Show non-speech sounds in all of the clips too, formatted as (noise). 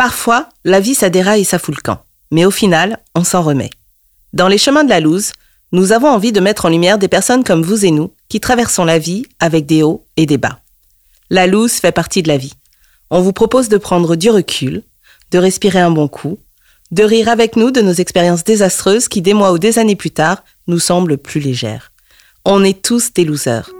Parfois, la vie déraille et ça fout le camp. Mais au final, on s'en remet. Dans les chemins de la loose, nous avons envie de mettre en lumière des personnes comme vous et nous qui traversons la vie avec des hauts et des bas. La loose fait partie de la vie. On vous propose de prendre du recul, de respirer un bon coup, de rire avec nous de nos expériences désastreuses qui, des mois ou des années plus tard, nous semblent plus légères. On est tous des losers.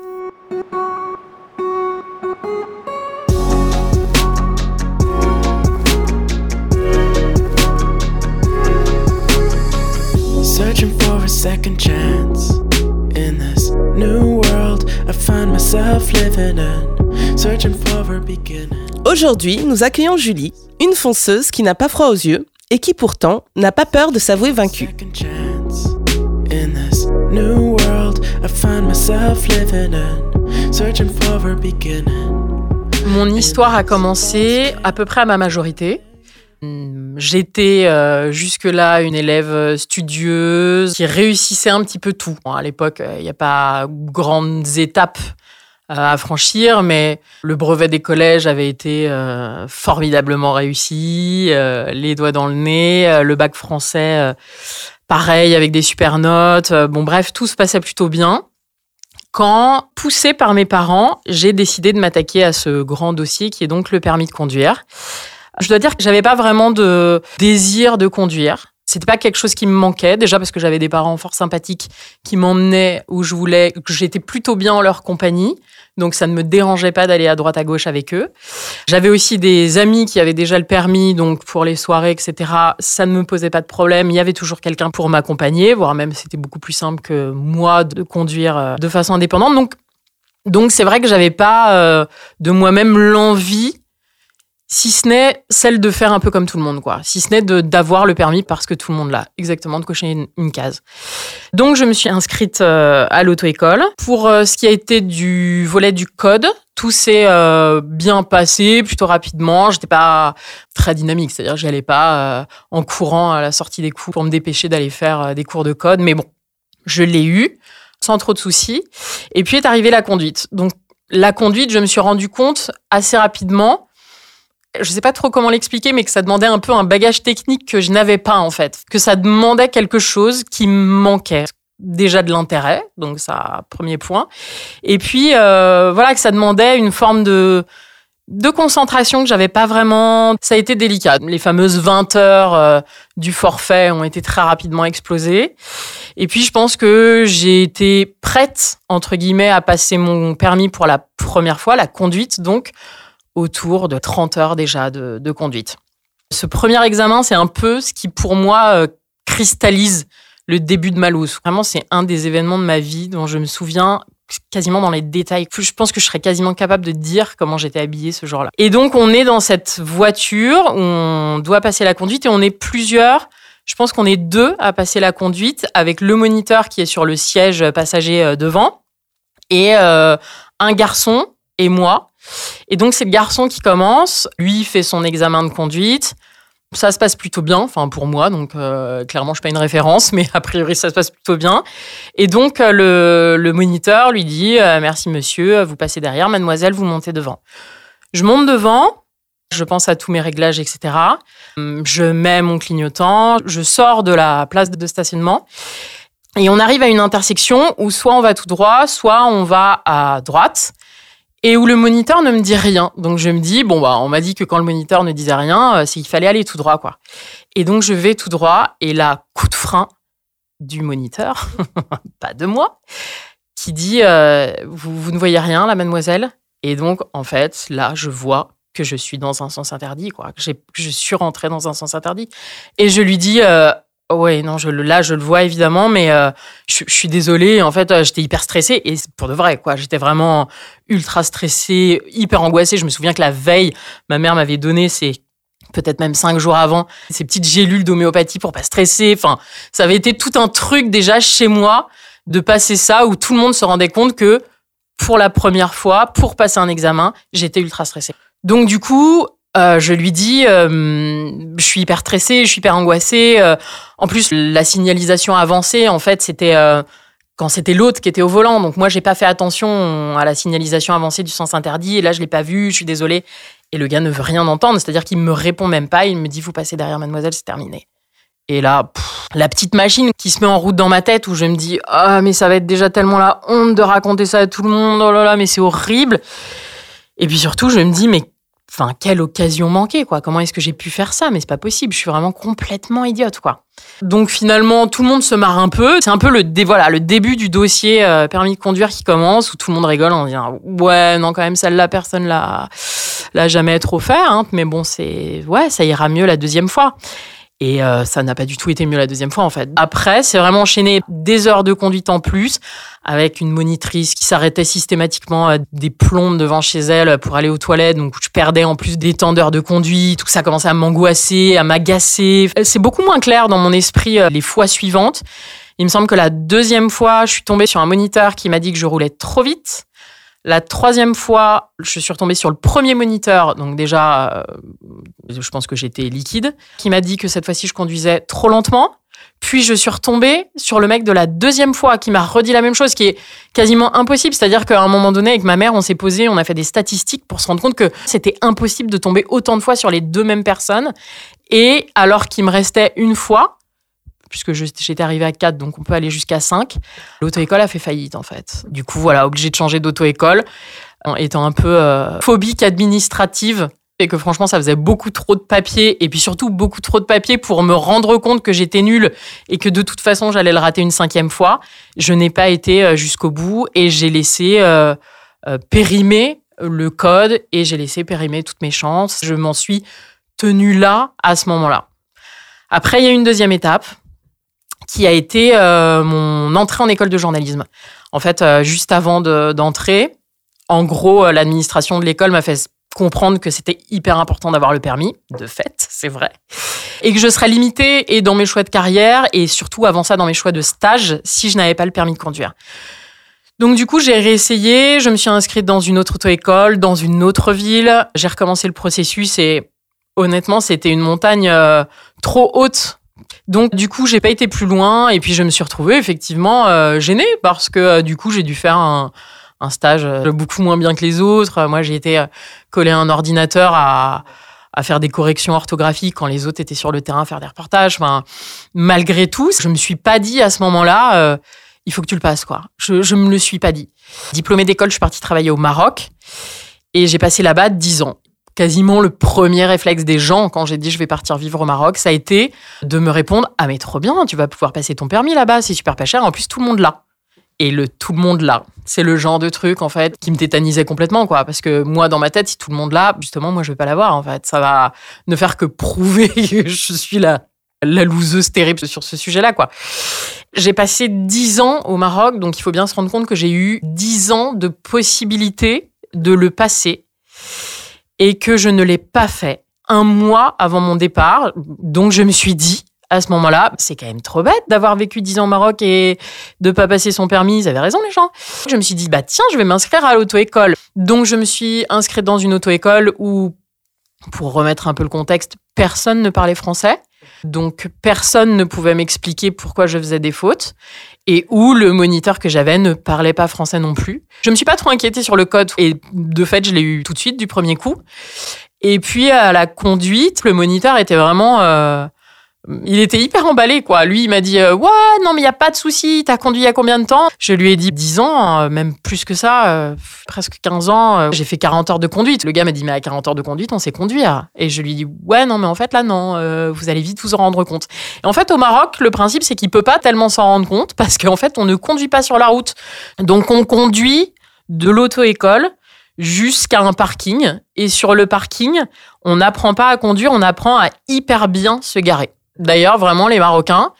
Searching for a second chance in this new world I find myself living in. Searching for a beginning. Aujourd'hui, nous accueillons Julie, une fonceuse qui n'a pas froid aux yeux et qui pourtant n'a pas peur de s'avouer vaincue. Second chance in this new world I find myself living in. Searching for a beginning. Mon histoire a commencé à peu près à ma majorité. Hum, J'étais euh, jusque-là une élève studieuse qui réussissait un petit peu tout. Bon, à l'époque, euh, il n'y a pas grandes étapes euh, à franchir, mais le brevet des collèges avait été euh, formidablement réussi, euh, les doigts dans le nez, euh, le bac français, euh, pareil, avec des super notes. Euh, bon, bref, tout se passait plutôt bien. Quand, poussée par mes parents, j'ai décidé de m'attaquer à ce grand dossier qui est donc le permis de conduire. Je dois dire que j'avais pas vraiment de désir de conduire. C'était pas quelque chose qui me manquait, déjà parce que j'avais des parents fort sympathiques qui m'emmenaient où je voulais, que j'étais plutôt bien en leur compagnie. Donc ça ne me dérangeait pas d'aller à droite à gauche avec eux. J'avais aussi des amis qui avaient déjà le permis, donc pour les soirées, etc. Ça ne me posait pas de problème. Il y avait toujours quelqu'un pour m'accompagner, voire même c'était beaucoup plus simple que moi de conduire euh, de façon indépendante. Donc donc c'est vrai que j'avais pas euh, de moi-même l'envie si ce n'est celle de faire un peu comme tout le monde, quoi. Si ce n'est d'avoir le permis parce que tout le monde l'a, exactement, de cocher une, case. Donc, je me suis inscrite euh, à l'auto-école. Pour euh, ce qui a été du volet du code, tout s'est euh, bien passé, plutôt rapidement. J'étais pas très dynamique, c'est-à-dire que j'y allais pas en courant à la sortie des cours pour me dépêcher d'aller faire des cours de code. Mais bon, je l'ai eu sans trop de soucis. Et puis est arrivée la conduite. Donc, la conduite, je me suis rendu compte assez rapidement je sais pas trop comment l'expliquer, mais que ça demandait un peu un bagage technique que je n'avais pas en fait, que ça demandait quelque chose qui me manquait. Déjà de l'intérêt, donc ça premier point. Et puis euh, voilà que ça demandait une forme de de concentration que j'avais pas vraiment. Ça a été délicat. Les fameuses 20 heures euh, du forfait ont été très rapidement explosées. Et puis je pense que j'ai été prête entre guillemets à passer mon permis pour la première fois, la conduite donc autour de 30 heures déjà de, conduite. Ce premier examen, c'est un peu ce qui, pour moi, euh, cristallise le début de ma. Vraiment, c'est un des événements de ma vie dont je me souviens quasiment dans les détails. Je pense que je serais quasiment capable de dire comment j'étais habillée ce jour-là. Et donc, on est dans cette voiture où on doit passer la conduite et on est plusieurs. Je pense qu'on est deux à passer la conduite avec le moniteur qui est sur le siège passager euh, devant et euh, un garçon et moi. Et donc, c'est le garçon qui commence. Lui fait son examen de conduite. Ça se passe plutôt bien, enfin pour moi, donc euh, clairement je suis pas une référence, (laughs) mais a priori ça se passe plutôt bien. Et donc euh, le, moniteur lui dit euh, merci monsieur, vous passez derrière, mademoiselle vous montez devant. Je monte devant, je pense à tous mes réglages, etc. Je mets mon clignotant, je sors de la place de stationnement et on arrive à une intersection où soit on va tout droit, soit on va à droite et où le moniteur ne me dit rien. Donc je me dis bon bah on m'a dit que quand le moniteur ne disait rien, euh, c'est qu'il fallait aller tout droit quoi. Et donc je vais tout droit et là coup de frein du moniteur, (laughs) pas de moi, qui dit euh, vous, vous ne voyez rien là mademoiselle Et donc en fait là je vois que je suis dans un sens interdit quoi, que je suis rentrée dans un sens interdit et je lui dis euh, Ouais, non, je, là, je le vois évidemment, mais euh, je, suis désolée. En fait, euh, j'étais hyper stressée et pour de vrai, quoi. J'étais vraiment ultra stressée, hyper angoissée. Je me souviens que la veille, ma mère m'avait donné ces peut-être même cinq jours avant ces petites gélules d'homéopathie pour pas stresser. Enfin, ça avait été tout un truc déjà chez moi de passer ça où tout le monde se rendait compte que pour la première fois, pour passer un examen, j'étais ultra stressée. Donc du coup, euh, je lui dis, euh, je suis hyper stressée, je suis hyper angoissée. euh, en plus, la signalisation avancée, en fait, c'était quand c'était l'autre qui était au volant. Donc moi, j'ai pas fait attention à la signalisation avancée du sens interdit. Et là, je l'ai pas vu. Je suis désolée. Et le gars ne veut rien entendre, c'est-à-dire qu'il me répond même pas. Il me dit Vous passez derrière mademoiselle, c'est terminé. Et là, la petite machine qui se met en route dans ma tête où je me dis Ah, mais ça va être déjà tellement la honte de raconter ça à tout le monde. Oh là là, mais c'est horrible. Et puis surtout, je me dis Mais enfin, quelle occasion manquée, quoi. Comment est-ce que j'ai pu faire ça? Mais c'est pas possible. Je suis vraiment complètement idiote, quoi. Donc finalement, tout le monde se marre un peu. C'est un peu le, voilà, le début du dossier euh, permis de conduire qui commence, où tout le monde rigole en disant ouais, non quand même celle-là personne l'a l'a jamais trop fait, hein. mais bon c'est ouais, ça ira mieux la deuxième fois. Et euh, ça n'a pas du tout été mieux la deuxième fois en fait. Après, c'est vraiment enchaîné des heures de conduite en plus, avec une monitrice qui s'arrêtait systématiquement à des plombes devant chez elle pour aller aux toilettes. Donc je perdais en plus des temps d'heures de conduite. Tout ça commençait à m'angoisser, à m'agacer. C'est beaucoup moins clair dans mon esprit euh, les fois suivantes. Il me semble que la deuxième fois, je suis tombée sur un moniteur qui m'a dit que je roulais trop vite. La troisième fois, je suis retombée sur le premier moniteur, donc déjà, euh, je pense que j'étais liquide, qui m'a dit que cette fois-ci, je conduisais trop lentement. Puis je suis retombée sur le mec de la deuxième fois qui m'a redit la même chose, qui est quasiment impossible. C'est-à-dire qu'à un moment donné, avec ma mère, on s'est posé, on a fait des statistiques pour se rendre compte que c'était impossible de tomber autant de fois sur les deux mêmes personnes. Et alors qu'il me restait une fois, puisque j'étais arrivée à 4, donc on peut aller jusqu'à 5, l'auto-école a fait faillite en fait. Du coup, voilà, obligée de changer d'auto-école, étant un peu euh, phobique administrative. Et que franchement, ça faisait beaucoup trop de papier, et puis surtout beaucoup trop de papier pour me rendre compte que j'étais nulle et que de toute façon, j'allais le rater une cinquième fois. Je n'ai pas été euh, jusqu'au bout et j'ai laissé euh, euh, périmer le code et j'ai laissé périmer toutes mes chances. Je m'en suis tenue là à ce moment-là. Après, il y a une deuxième étape qui a été euh, mon entrée en école de journalisme. En fait, euh, juste avant de- d'entrer, en gros, euh, l'administration de l'école m'a fait comprendre que c'était hyper important d'avoir le permis, de fait, c'est vrai, et que je serais limitée et dans mes choix de carrière et surtout avant ça dans mes choix de stage si je n'avais pas le permis de conduire. Donc du coup, j'ai réessayé, je me suis inscrite dans une autre auto-école, dans une autre ville, j'ai recommencé le processus et honnêtement, c'était une montagne trop haute donc du coup, j'ai pas été plus loin et puis je me suis retrouvée effectivement euh, gênée parce que euh, du coup, j'ai dû faire un, stage euh, beaucoup moins bien que les autres. Moi, j'ai été euh, collé à un ordinateur à, faire des corrections orthographiques quand les autres étaient sur le terrain à faire des reportages. Malgré tout, je me suis pas dit à ce moment-là, il faut que tu le passes quoi. Je, je me le suis pas dit. Diplômée d'école, je suis partie travailler au Maroc et j'ai passé là-bas 10 ans quasiment le premier réflexe des gens quand j'ai dit je vais partir vivre au Maroc, ça a été de me répondre ah mais trop bien, tu vas pouvoir passer ton permis là-bas, c'est super pas cher, en plus tout le monde l'a. Et le tout le monde l'a, c'est le genre de truc en fait qui me tétanisait complètement quoi, parce que moi dans ma tête si tout le monde l'a, justement moi je vais pas l'avoir en fait, ça va ne faire que prouver (laughs) que je suis la la loseuse terrible sur ce sujet-là quoi. J'ai passé 10 ans au Maroc, donc il faut bien se rendre compte que j'ai eu 10 ans de possibilité de le passer et que je ne l'ai pas fait un mois avant mon départ. Donc je me suis dit, à ce moment-là, c'est quand même trop bête d'avoir vécu 10 ans au Maroc et de pas passer son permis. Ils avaient raison, les gens. Je me suis dit, bah tiens, je vais m'inscrire à l'auto-école. Donc je me suis inscrite dans une auto-école où, pour remettre un peu le contexte, personne ne parlait français. Donc personne ne pouvait m'expliquer pourquoi je faisais des fautes et où le moniteur que j'avais ne parlait pas français non plus. Je me suis pas trop inquiétée sur le code et de fait je l'ai eu tout de suite du premier coup. Et puis à la conduite, le moniteur était vraiment euh, il était hyper emballé, quoi. Lui, il m'a dit euh, Ouais, non, mais il n'y a pas de souci, t'as conduit il y a combien de temps? Je lui ai dit 10 ans, euh, même plus que ça, euh, presque 15 ans. j'ai fait 40 heures de conduite. Le gars m'a dit Mais à 40 heures de conduite, on sait conduire. Et je lui ai dit Ouais, non, mais en fait, là, non, vous allez vite vous en rendre compte. Et en fait, au Maroc, le principe, c'est qu'il peut pas tellement s'en rendre compte parce qu'en fait, on ne conduit pas sur la route. Donc, on conduit de l'auto-école jusqu'à un parking. Et sur le parking, on n'apprend pas à conduire, on apprend à hyper bien se garer. D'ailleurs, vraiment, les Marocains,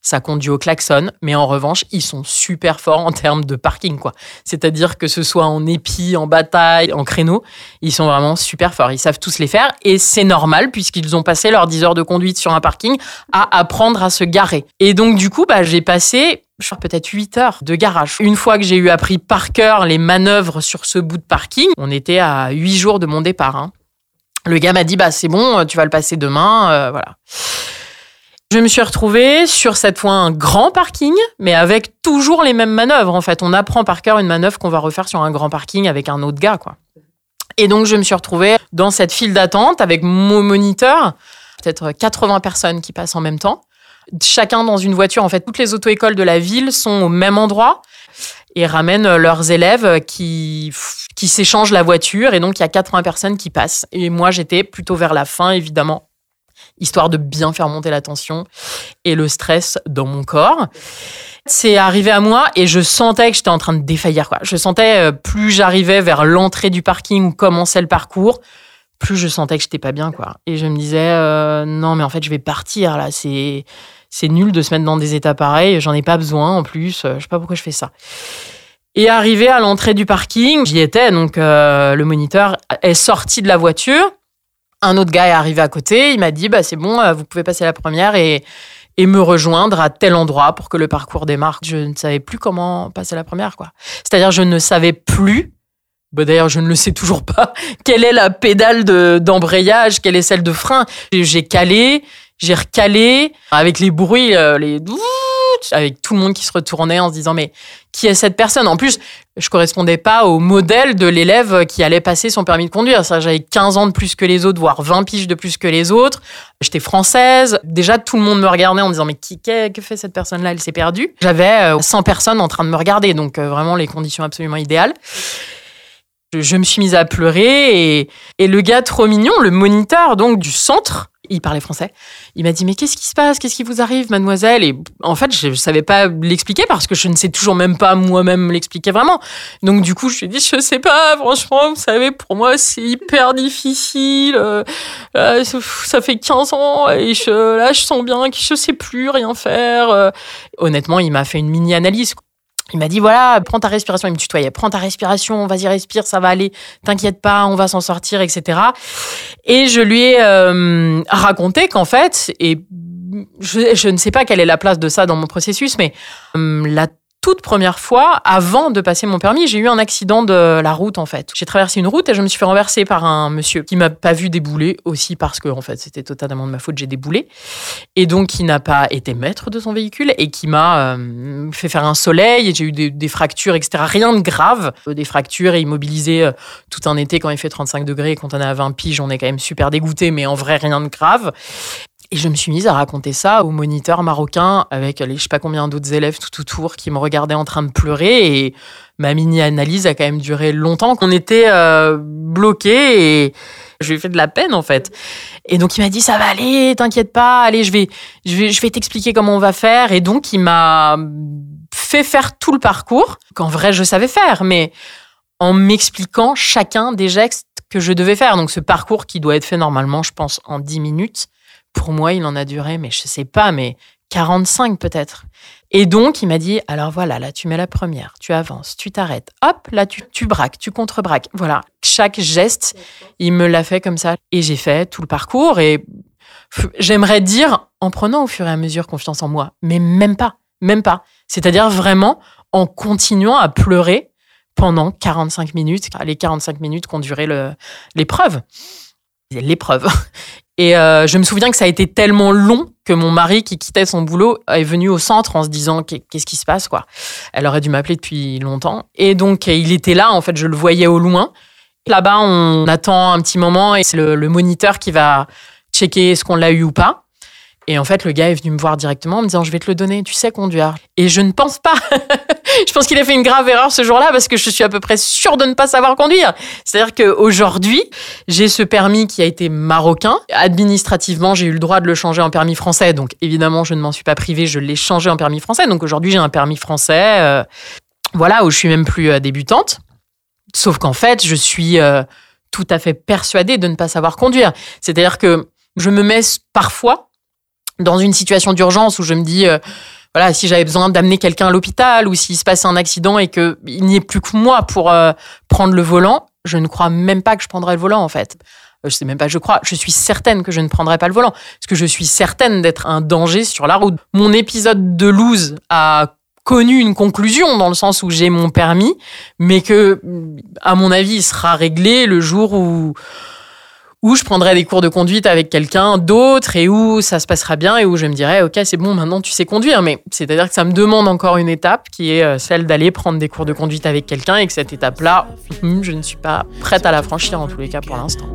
ça conduit au klaxon, mais en revanche, ils sont super forts en termes de parking, quoi. C'est-à-dire que ce soit en épi, en bataille, en créneau, ils sont vraiment super forts. Ils savent tous les faire et c'est normal puisqu'ils ont passé leurs 10 heures de conduite sur un parking à apprendre à se garer. Et donc, du coup, bah, j'ai passé je crois peut-être 8 heures de garage. Une fois que j'ai eu appris par cœur les manœuvres sur ce bout de parking, on était à 8 jours de mon départ. hein. Le gars m'a dit bah c'est bon, tu vas le passer demain, euh, voilà. Je me suis retrouvée sur cette fois un grand parking, mais avec toujours les mêmes manœuvres. En fait, on apprend par cœur une manœuvre qu'on va refaire sur un grand parking avec un autre gars, quoi. Et donc, je me suis retrouvée dans cette file d'attente avec mon moniteur, peut-être 80 personnes qui passent en même temps. Chacun dans une voiture. En fait, toutes les auto-écoles de la ville sont au même endroit et ramènent leurs élèves qui, qui s'échangent la voiture. Et donc, il y a 80 personnes qui passent. Et moi, j'étais plutôt vers la fin, évidemment, histoire de bien faire monter la tension et le stress dans mon corps. C'est arrivé à moi et je sentais que j'étais en train de défaillir. Quoi. Je sentais, euh, plus j'arrivais vers l'entrée du parking où commençait le parcours, plus je sentais que j'étais pas bien. quoi. Et je me disais, euh, non, mais en fait, je vais partir là. C'est, c'est nul de se mettre dans des états pareils. J'en ai pas besoin en plus. Euh, je sais pas pourquoi je fais ça. Et arrivé à l'entrée du parking, j'y étais. Donc, le moniteur est sorti de la voiture un autre gars est arrivé à côté, il m'a dit bah c'est bon, euh, vous pouvez passer la première et, et me rejoindre à tel endroit pour que le parcours démarre. Je ne savais plus comment passer la première quoi. C'est-à-dire je ne savais plus bah d'ailleurs, je ne le sais toujours pas. (laughs) Quelle est la pédale d'embrayage Quelle est celle de frein J'ai calé, j'ai recalé avec les bruits, euh, avec tout le monde qui se retournait en se disant mais qui est cette personne? En plus, je correspondais pas au modèle de l'élève qui allait passer son permis de conduire. Ça, j'avais 15 ans de plus que les autres, voire 20 piges de plus que les autres. J'étais française. Déjà, tout le monde me regardait en disant mais qui que fait cette personne-là? Elle s'est perdue. J'avais 100 euh, personnes en train de me regarder, donc euh, vraiment les conditions absolument idéales. Je, me suis mise à pleurer et, et le gars trop mignon, le moniteur donc du centre, il parlait français. Il m'a dit mais qu'est-ce qui se passe? Qu'est-ce qui vous arrive, mademoiselle? Et en fait, je ne savais pas l'expliquer parce que je ne sais toujours même pas moi-même l'expliquer vraiment. Donc du coup, je lui ai dit je sais pas. Franchement, vous savez, pour moi, c'est hyper difficile. Euh, euh, ça fait 15 ans et là, je sens bien que je sais plus rien faire. Euh. Honnêtement, il m'a fait une mini analyse. Il m'a dit voilà, prends ta respiration. Il me tutoyait. Prends ta respiration, vas-y respire, ça va aller. T'inquiète pas, on va s'en sortir, etc. Et je lui ai euh, raconté qu'en fait, et je, je, ne sais pas quelle est la place de ça dans mon processus, mais euh, la toute première fois, avant de passer mon permis, j'ai eu un accident de la route en fait. J'ai traversé une route et je me suis fait renverser par un monsieur qui m'a pas vu débouler aussi parce que en fait c'était totalement de ma faute, j'ai déboulé et donc qui n'a pas été maître de son véhicule et qui m'a euh, fait faire un soleil et j'ai eu des, fractures etc. Rien de grave, des fractures et immobilisé euh, tout un été quand il fait 35 degrés et quand on est à 20 piges on est quand même super dégoûté mais en vrai rien de grave. Et je me suis mise à raconter ça au moniteur marocain avec les je sais pas combien d'autres élèves tout autour qui me regardaient en train de pleurer. Et ma mini-analyse a quand même duré longtemps. qu'on était euh, bloqués et je lui ai fait de la peine en fait. Et donc il m'a dit ça va aller, t'inquiète pas, allez je vais je vais je vais t'expliquer comment on va faire. Et donc il m'a fait faire tout le parcours qu'en vrai je savais faire, mais en m'expliquant chacun des gestes que je devais faire. Donc ce parcours qui doit être fait normalement, je pense, en 10 minutes pour moi, il en a duré, mais je sais pas, mais 45 peut-être. Et donc, il m'a dit, alors voilà, là, tu mets la première, tu avances, tu t'arrêtes, hop, là, tu, braques, tu contre-braques. Voilà, chaque geste, il me l'a fait comme ça. Et j'ai fait tout le parcours et j'aimerais dire en prenant au fur et à mesure confiance en moi, mais même pas, même pas. C'est-à-dire vraiment en continuant à pleurer pendant 45 minutes, les 45 minutes qu'ont duré l'épreuve. L'épreuve. Et euh, je me souviens que ça a été tellement long que mon mari, qui quittait son boulot, est venu au centre en se disant qu'est-ce qui se passe quoi? Elle aurait dû m'appeler depuis longtemps. Et donc il était là, en fait, je le voyais au loin. Là-bas, on attend un petit moment et c'est le, le, moniteur qui va checker est-ce qu'on l'a eu ou pas. Et en fait, le gars est venu me voir directement en me disant Je vais te le donner, tu sais conduire. Et je ne pense pas. (laughs) je pense qu'il a fait une grave erreur ce jour-là parce que je suis à peu près sûre de ne pas savoir conduire. C'est-à-dire qu'aujourd'hui, j'ai ce permis qui a été marocain. Administrativement, j'ai eu le droit de le changer en permis français. Donc évidemment, je ne m'en suis pas privée, je l'ai changé en permis français. Donc aujourd'hui, j'ai un permis français. Euh, voilà, où je suis même plus euh, débutante. Sauf qu'en fait, je suis euh, tout à fait persuadée de ne pas savoir conduire. C'est-à-dire que je me mets parfois dans une situation d'urgence où je me dis, euh, voilà, si j'avais besoin d'amener quelqu'un à l'hôpital ou s'il se passe un accident et qu'il n'y ait plus que moi pour euh, prendre le volant, je ne crois même pas que je prendrais le volant en fait. Euh, je sais même pas, je crois, je suis certaine que je ne prendrai pas le volant parce que je suis certaine d'être un danger sur la route. Mon épisode de loose a connu une conclusion dans le sens où j'ai mon permis, mais que, à mon avis, il sera réglé le jour où où je prendrais des cours de conduite avec quelqu'un d'autre et où ça se passera bien et où je me dirais, OK, c'est bon, maintenant tu sais conduire. Mais c'est-à-dire que ça me demande encore une étape qui est euh, celle d'aller prendre des cours de conduite avec quelqu'un et que cette étape-là, hmm, je ne suis pas prête à la franchir en tous les cas pour l'instant.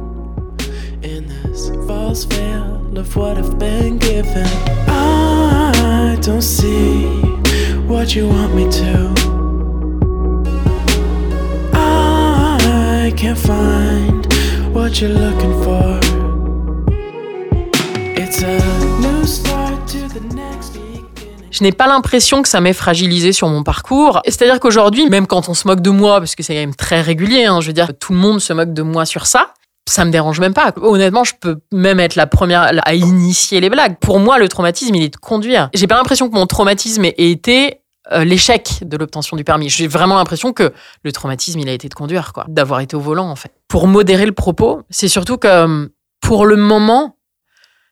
I can't find Je n'ai pas l'impression que ça m'ait fragilisé sur mon parcours. C'est-à-dire qu'aujourd'hui, même quand on se moque de moi, parce que c'est quand même très régulier, hein, je veux dire, tout le monde se moque de moi sur ça, ça me dérange même pas. Honnêtement, je peux même être la première à initier les blagues. Pour moi, le traumatisme, il est de conduire. J'ai pas l'impression que mon traumatisme ait été euh, l'échec de l'obtention du permis. J'ai vraiment l'impression que le traumatisme, il a été de conduire, quoi, d'avoir été au volant, en fait. Pour modérer le propos, c'est surtout que euh, pour le moment,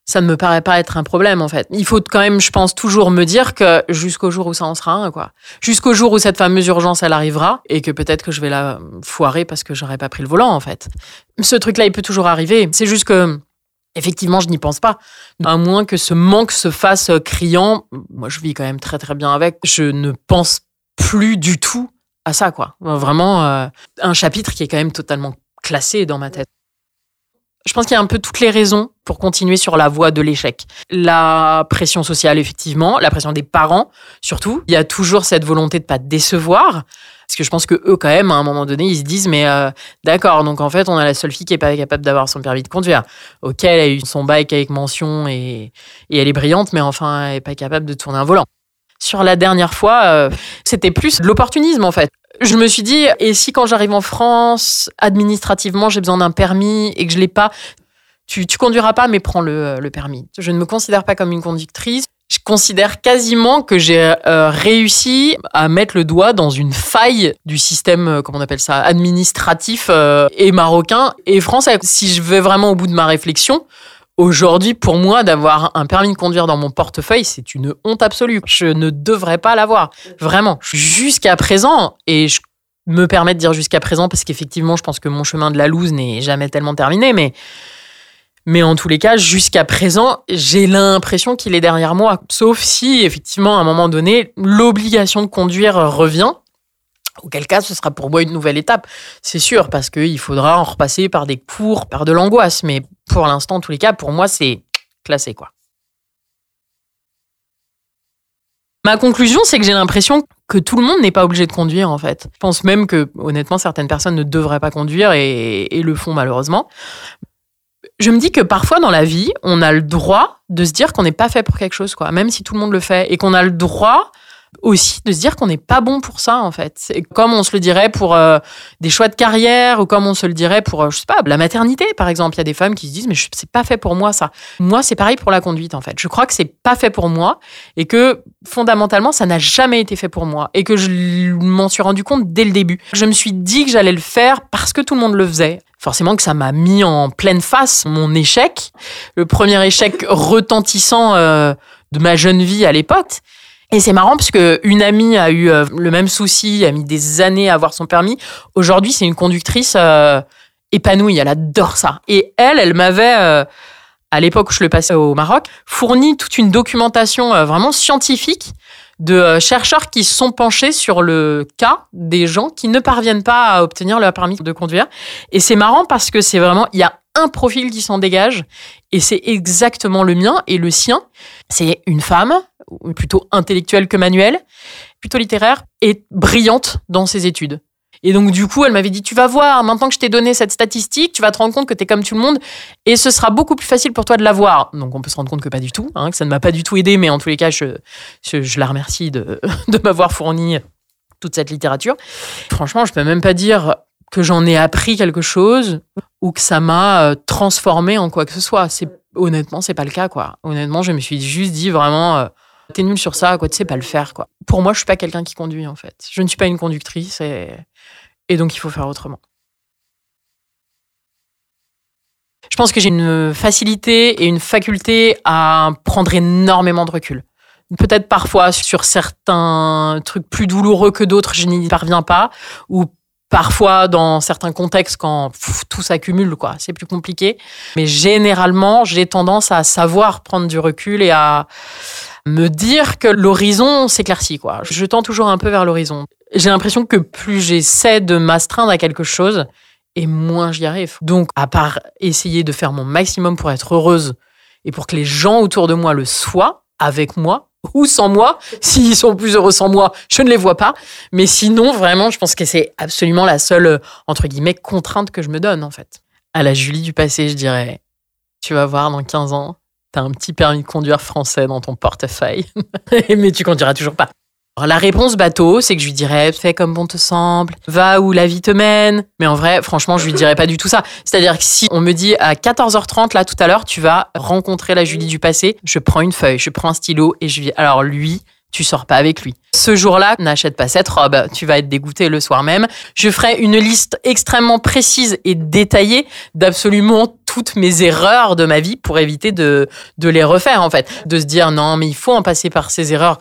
ça ne me paraît pas être un problème, en fait. Il faut quand même, je pense, toujours me dire que jusqu'au jour où ça en sera un, quoi. Jusqu'au jour où cette fameuse urgence, elle arrivera, et que peut-être que je vais la foirer parce que j'aurais pas pris le volant, en fait. Ce truc-là, il peut toujours arriver. C'est juste que, effectivement, je n'y pense pas. À moins que ce manque se fasse euh, criant, moi, je vis quand même très, très bien avec. Je ne pense plus du tout à ça, quoi. Vraiment, euh, un chapitre qui est quand même totalement classé dans ma tête. Je pense qu'il y a un peu toutes les raisons pour continuer sur la voie de l'échec. La pression sociale, effectivement, la pression des parents, surtout. Il y a toujours cette volonté de pas décevoir. Parce que je pense que eux, quand même, à un moment donné, ils se disent, mais euh, d'accord, donc en fait, on a la seule fille qui est pas capable d'avoir son permis de conduire. Ok, elle a eu son bike avec mention et, et elle est brillante, mais enfin, elle est pas capable de tourner un volant. Sur la dernière fois, euh, c'était plus de l'opportunisme, en fait. Je me suis dit, et si quand j'arrive en France, administrativement, j'ai besoin d'un permis et que je l'ai pas, tu, tu conduiras pas, mais prends le, permis. Je ne me considère pas comme une conductrice. Je considère quasiment que j'ai euh, réussi à mettre le doigt dans une faille du système, euh, comment on appelle ça, administratif euh, et marocain et français. Si je vais vraiment au bout de ma réflexion, aujourd'hui, pour moi, d'avoir un permis de conduire dans mon portefeuille, c'est une honte absolue. Je ne devrais pas l'avoir, vraiment. Jusqu'à présent, et je me permets de dire jusqu'à présent parce qu'effectivement, je pense que mon chemin de la loose n'est jamais tellement terminé, mais mais en tous les cas, jusqu'à présent, j'ai l'impression qu'il est derrière moi. Sauf si, effectivement, à un moment donné, l'obligation de conduire revient. Auquel cas, ce sera pour moi une nouvelle étape, c'est sûr, parce qu'il faudra en repasser par des cours, par de l'angoisse. Mais pour l'instant, en tous les cas, pour moi, c'est classé, quoi. Ma conclusion, c'est que j'ai l'impression que tout le monde n'est pas obligé de conduire, en fait. Je pense même que, honnêtement, certaines personnes ne devraient pas conduire et, le font malheureusement je me dis que parfois dans la vie, on a le droit de se dire qu'on n'est pas fait pour quelque chose, quoi, même si tout le monde le fait, et qu'on a le droit aussi de se dire qu'on n'est pas bon pour ça en fait. Comme on se le dirait pour euh, des choix de carrière ou comme on se le dirait pour euh, je sais pas la maternité par exemple. Il y a des femmes qui se disent mais c'est pas fait pour moi ça. Moi c'est pareil pour la conduite en fait. Je crois que c'est pas fait pour moi et que fondamentalement ça n'a jamais été fait pour moi et que je m'en suis rendu compte dès le début. Je me suis dit que j'allais le faire parce que tout le monde le faisait. Forcément que ça m'a mis en pleine face mon échec, le premier échec retentissant euh, de ma jeune vie à l'époque. Et c'est marrant parce que une amie a eu euh, le même souci, a mis des années à avoir son permis. Aujourd'hui, c'est une conductrice euh, épanouie, elle adore ça. Et elle, elle m'avait, euh, à l'époque où je le passais au Maroc, fourni toute une documentation vraiment scientifique de chercheurs qui se sont penchés sur le cas des gens qui ne parviennent pas à obtenir leur permis de conduire. Et c'est marrant parce que c'est vraiment, il y a un profil qui s'en dégage et c'est exactement le mien et le sien. C'est une femme, plutôt intellectuelle que manuelle, plutôt littéraire et brillante dans ses études. Et donc, du coup, elle m'avait dit, tu vas voir, maintenant que je t'ai donné cette statistique, tu vas te rendre compte que tu es comme tout le monde et ce sera beaucoup plus facile pour toi de l'avoir. Donc, on peut se rendre compte que pas du tout, hein, que ça ne m'a pas du tout aidé, mais en tous les cas, je, je, je la remercie de, (laughs) de m'avoir fourni toute cette littérature. Franchement, je peux même pas dire que j'en ai appris quelque chose ou que ça m'a euh, transformé en quoi que ce soit. C'est honnêtement, c'est pas le cas quoi. Honnêtement, je me suis juste dit vraiment euh, t'es nul sur ça quoi, tu sais pas le faire quoi. Pour moi, je suis pas quelqu'un qui conduit en fait. Je ne suis pas une conductrice et donc il faut faire autrement. Je pense que j'ai une facilité et une faculté à prendre énormément de recul. Peut-être parfois sur certains trucs plus douloureux que d'autres, je n'y parviens pas, ou Parfois, dans certains contextes, quand tout s'accumule, quoi, c'est plus compliqué. Mais généralement, j'ai tendance à savoir prendre du recul et à me dire que l'horizon s'éclaircit, quoi. Je tends toujours un peu vers l'horizon. J'ai l'impression que plus j'essaie de m'astreindre à quelque chose, et moins j'y arrive. Donc, à part essayer de faire mon maximum pour être heureuse et pour que les gens autour de moi le soient, avec moi, ou sans moi. (laughs) S'ils sont plus heureux sans moi, je ne les vois pas. Mais sinon, vraiment, je pense que c'est absolument la seule, euh, entre guillemets, contrainte que je me donne, en fait. À la Julie du passé, je dirais, tu vas voir, dans 15 ans, t'as un petit permis de conduire français dans ton portefeuille. (laughs) Mais tu conduiras toujours pas. Alors, la réponse bateau, c'est que je lui dirais fais comme bon te semble, va où la vie te mène. Mais en vrai, franchement, je lui dirais pas du tout ça. C'est-à-dire que si on me dit à 14h30 là tout à l'heure, tu vas rencontrer la Julie du passé, je prends une feuille, je prends un stylo et je lui alors lui, tu sors pas avec lui. Ce jour-là, n'achète pas cette robe, tu vas être dégoûté le soir même. Je ferai une liste extrêmement précise et détaillée d'absolument toutes mes erreurs de ma vie pour éviter de, les refaire en fait. De se dire non mais il faut en passer par ces erreurs.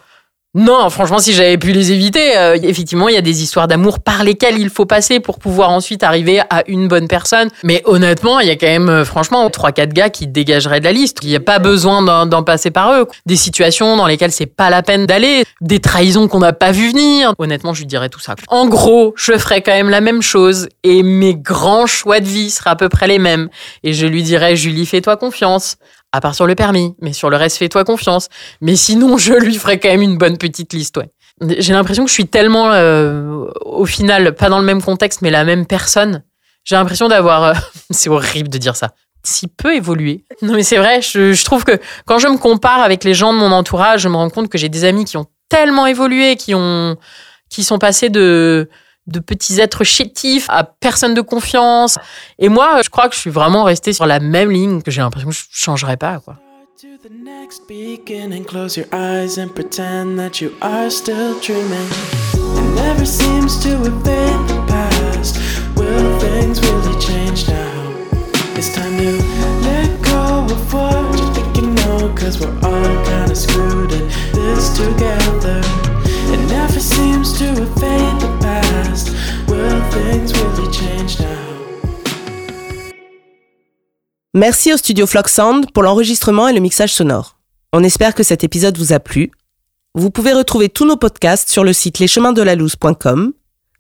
Non, franchement, si j'avais pu les éviter, euh, effectivement, il y a des histoires d'amour par lesquelles il faut passer pour pouvoir ensuite arriver à une bonne personne. Mais honnêtement, il y a quand même, euh, franchement, trois, quatre gars qui dégageraient de la liste. Il n'y a pas besoin d'en- d'en passer par eux. Des situations dans lesquelles c'est pas la peine d'aller, des trahisons qu'on n'a pas vu venir. Honnêtement, je lui dirais tout ça. En gros, je ferais quand même la même chose et mes grands choix de vie seraient à peu près les mêmes. Et je lui dirais, Julie, fais-toi confiance. À part sur le permis, mais sur le reste, fais-toi confiance. Mais sinon, je lui ferai quand même une bonne petite liste, ouais. J'ai l'impression que je suis tellement, euh, au final, pas dans le même contexte, mais la même personne. J'ai l'impression d'avoir, euh, (laughs) c'est horrible de dire ça, si peu évolué. Non, mais c'est vrai, je, je trouve que quand je me compare avec les gens de mon entourage, je me rends compte que j'ai des amis qui ont tellement évolué, qui ont, qui sont passés de, de petits êtres chétifs à personne de confiance. Et moi, je crois que je suis vraiment restée sur la même ligne, que j'ai l'impression que je changerais pas, quoi. Merci au studio Flock Sound pour l'enregistrement et le mixage sonore. On espère que cet épisode vous a plu. Vous pouvez retrouver tous nos podcasts sur le site lescheminsdelalouse.com.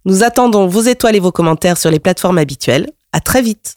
Nous attendons vos étoiles et vos commentaires sur les plateformes habituelles. À très vite.